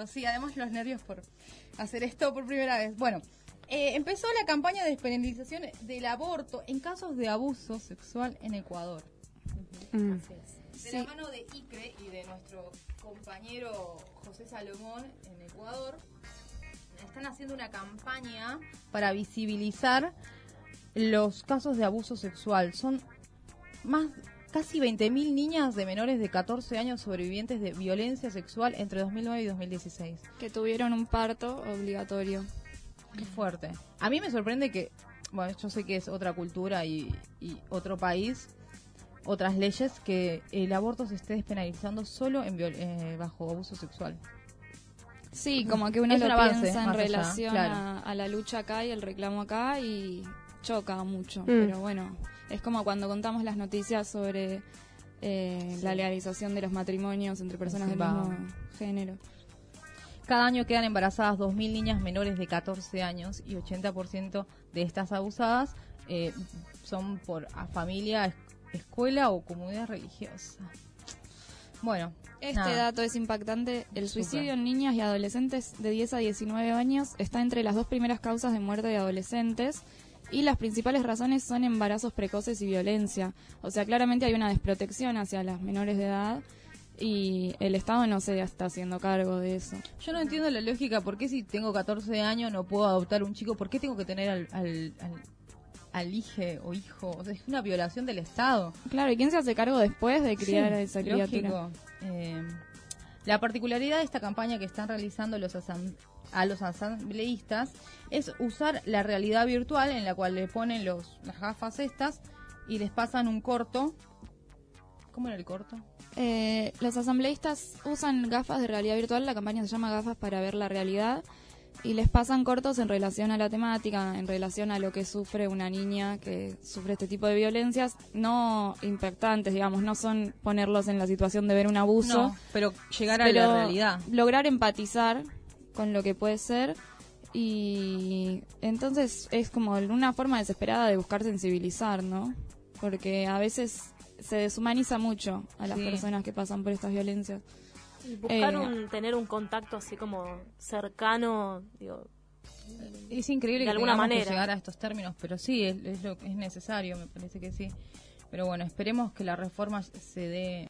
nervios, sí, además los nervios por hacer esto por primera vez. Bueno, eh, empezó la campaña de despenalización del aborto en casos de abuso sexual en Ecuador. Mm. De la mano de ICRE y de nuestro compañero José Salomón en Ecuador, están haciendo una campaña para visibilizar los casos de abuso sexual. Son más casi 20.000 niñas de menores de 14 años sobrevivientes de violencia sexual entre 2009 y 2016. Que tuvieron un parto obligatorio. Qué fuerte. A mí me sorprende que, bueno, yo sé que es otra cultura y, y otro país, otras leyes, que el aborto se esté despenalizando solo en viol- eh, bajo abuso sexual. Sí, como que uno Es lo un avance, piensa en allá, relación claro. a, a la lucha acá y el reclamo acá y choca mucho. Mm. Pero bueno, es como cuando contamos las noticias sobre eh, la legalización de los matrimonios entre personas del Va. mismo género. Cada año quedan embarazadas 2.000 niñas menores de 14 años y 80% de estas abusadas eh, son por a familia, es- escuela o comunidad religiosa. Bueno, Este nada. dato es impactante. El suicidio en niñas y adolescentes de 10 a 19 años está entre las dos primeras causas de muerte de adolescentes y las principales razones son embarazos precoces y violencia. O sea, claramente hay una desprotección hacia las menores de edad y el Estado no se está haciendo cargo de eso. Yo no entiendo la lógica, ¿por qué si tengo 14 años no puedo adoptar un chico? ¿Por qué tengo que tener al, al, al, al hije o hijo? O sea, es una violación del Estado. Claro, ¿y quién se hace cargo después de criar Sí, a esa lógico. criatura? Eh, la particularidad de esta campaña que están realizando los a los asambleístas es usar la realidad virtual en la cual le ponen los, las gafas estas y les pasan un corto. ¿Cómo era el corto? Eh, los asambleístas usan gafas de realidad virtual, la campaña se llama Gafas para ver la realidad, y les pasan cortos en relación a la temática, en relación a lo que sufre una niña que sufre este tipo de violencias, no impactantes, digamos, no son ponerlos en la situación de ver un abuso, No, pero llegar a la realidad. lograr empatizar con lo que puede ser. Y entonces es como una forma desesperada de buscar sensibilizar, ¿no? Porque a veces se deshumaniza mucho a las Sí. personas que pasan por estas violencias. Y buscar Eh, un, tener un contacto así como cercano, digo, Es increíble de que alguna que manera. llegar a estos términos, pero sí, es, es, lo, es necesario, me parece que sí. Pero bueno, esperemos que la reforma se dé